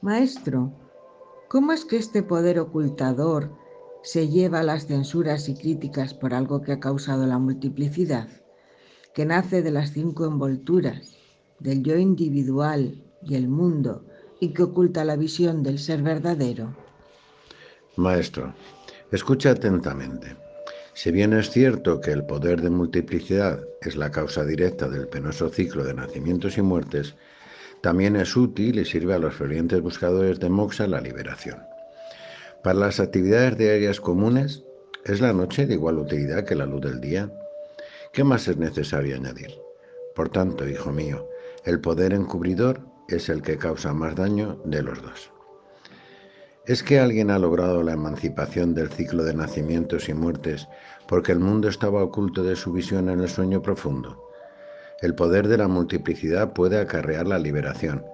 Maestro, ¿cómo es que este poder ocultador se lleva las censuras y críticas por algo que ha causado la multiplicidad, que nace de las cinco envolturas, del yo individual y el mundo, y que oculta la visión del ser verdadero? Maestro, escucha atentamente. Si bien es cierto que el poder de multiplicidad es la causa directa del penoso ciclo de nacimientos y muertes, también es útil y sirve a los fervientes buscadores de moxa la liberación. Para las actividades diarias comunes, ¿es la noche de igual utilidad que la luz del día? ¿Qué más es necesario añadir? Por tanto, hijo mío, el poder encubridor es el que causa más daño de los dos. ¿Es que alguien ha logrado la emancipación del ciclo de nacimientos y muertes porque el mundo estaba oculto de su visión en el sueño profundo? El poder de la multiplicidad puede acarrear la liberación,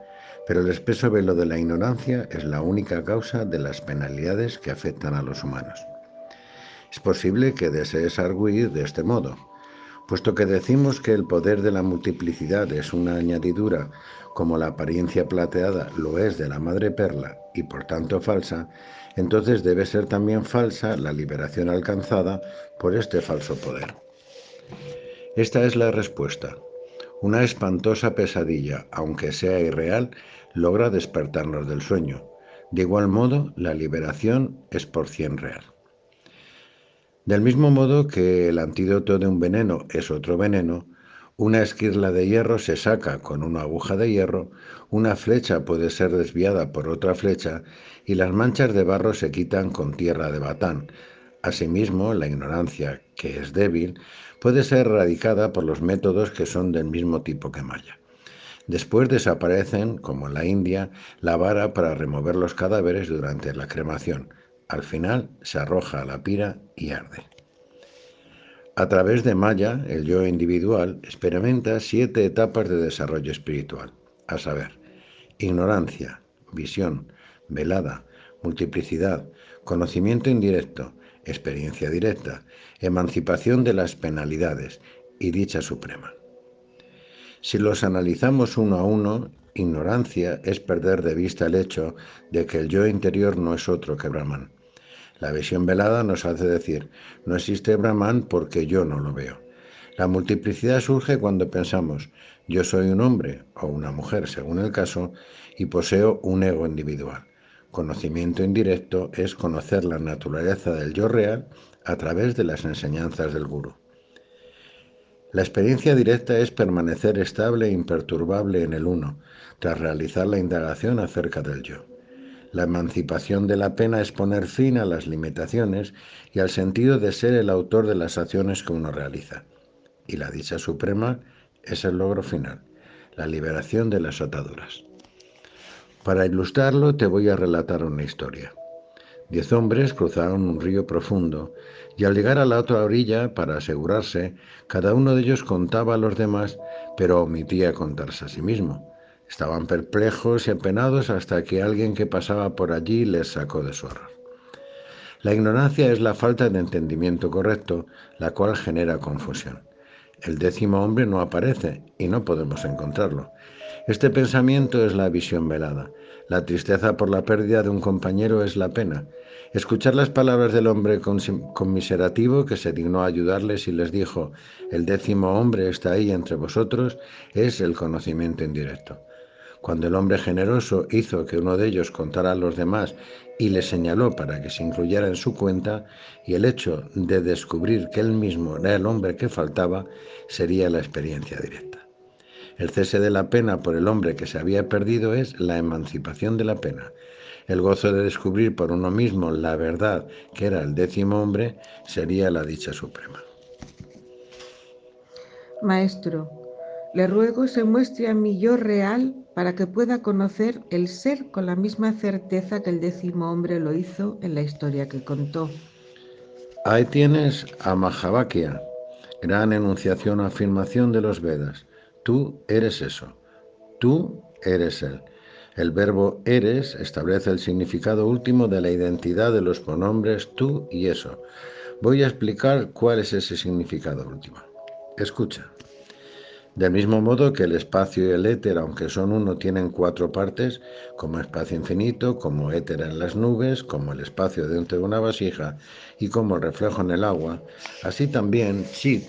pero el espeso velo de la ignorancia es la única causa de las penalidades que afectan a los humanos. Es posible que desees arguir de este modo. Puesto que decimos que el poder de la multiplicidad es una añadidura como la apariencia plateada lo es de la madre perla y por tanto falsa, entonces debe ser también falsa la liberación alcanzada por este falso poder. Esta es la respuesta. Una espantosa pesadilla, aunque sea irreal, logra despertarnos del sueño. De igual modo, la liberación es por cien real. Del mismo modo que el antídoto de un veneno es otro veneno, una esquirla de hierro se saca con una aguja de hierro, una flecha puede ser desviada por otra flecha y las manchas de barro se quitan con tierra de batán. Asimismo, la ignorancia, que es débil, puede ser erradicada por los métodos que son del mismo tipo que Maya. Después desaparecen, como en la India, la vara para remover los cadáveres durante la cremación. Al final se arroja a la pira y arde. A través de Maya, el yo individual experimenta siete etapas de desarrollo espiritual, a saber, ignorancia, visión, velada, multiplicidad, conocimiento indirecto, experiencia directa, emancipación de las penalidades y dicha suprema. Si los analizamos uno a uno, ignorancia es perder de vista el hecho de que el yo interior no es otro que Brahman la visión velada nos hace decir, no existe Brahman porque yo no lo veo. La multiplicidad surge cuando pensamos, yo soy un hombre o una mujer, según el caso, y poseo un ego individual. Conocimiento indirecto es conocer la naturaleza del yo real a través de las enseñanzas del gurú. La experiencia directa es permanecer estable e imperturbable en el uno, tras realizar la indagación acerca del yo. La emancipación de la pena es poner fin a las limitaciones y al sentido de ser el autor de las acciones que uno realiza. Y la dicha suprema es el logro final, la liberación de las ataduras. Para ilustrarlo te voy a relatar una historia. Diez hombres cruzaron un río profundo y al llegar a la otra orilla, para asegurarse, cada uno de ellos contaba a los demás, pero omitía contarse a sí mismo. Estaban perplejos y apenados hasta que alguien que pasaba por allí les sacó de su horror. La ignorancia es la falta de entendimiento correcto, la cual genera confusión. El décimo hombre no aparece y no podemos encontrarlo. Este pensamiento es la visión velada. La tristeza por la pérdida de un compañero es la pena. Escuchar las palabras del hombre conmiserativo que se dignó a ayudarles y les dijo, el décimo hombre está ahí entre vosotros, es el conocimiento indirecto. Cuando el hombre generoso hizo que uno de ellos contara a los demás y le señaló para que se incluyera en su cuenta, y el hecho de descubrir que él mismo era el hombre que faltaba, sería la experiencia directa. El cese de la pena por el hombre que se había perdido es la emancipación de la pena. El gozo de descubrir por uno mismo la verdad que era el décimo hombre sería la dicha suprema. Maestro, le ruego se muestre a mi yo real para que pueda conocer el ser con la misma certeza que el décimo hombre lo hizo en la historia que contó. Ahí tienes a Mahavakya, gran enunciación o afirmación de los Vedas. Tú eres eso, tú eres él. El verbo eres establece el significado último de la identidad de los pronombres tú y eso. Voy a explicar cuál es ese significado último. Escucha. Del mismo modo que el espacio y el éter, aunque son uno, tienen cuatro partes, como espacio infinito, como éter en las nubes, como el espacio dentro de una vasija y como reflejo en el agua, así también, sí,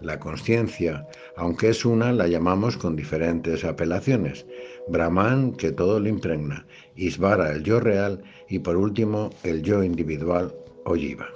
la conciencia, aunque es una, la llamamos con diferentes apelaciones. Brahman, que todo lo impregna, Isvara, el yo real, y por último, el yo individual o.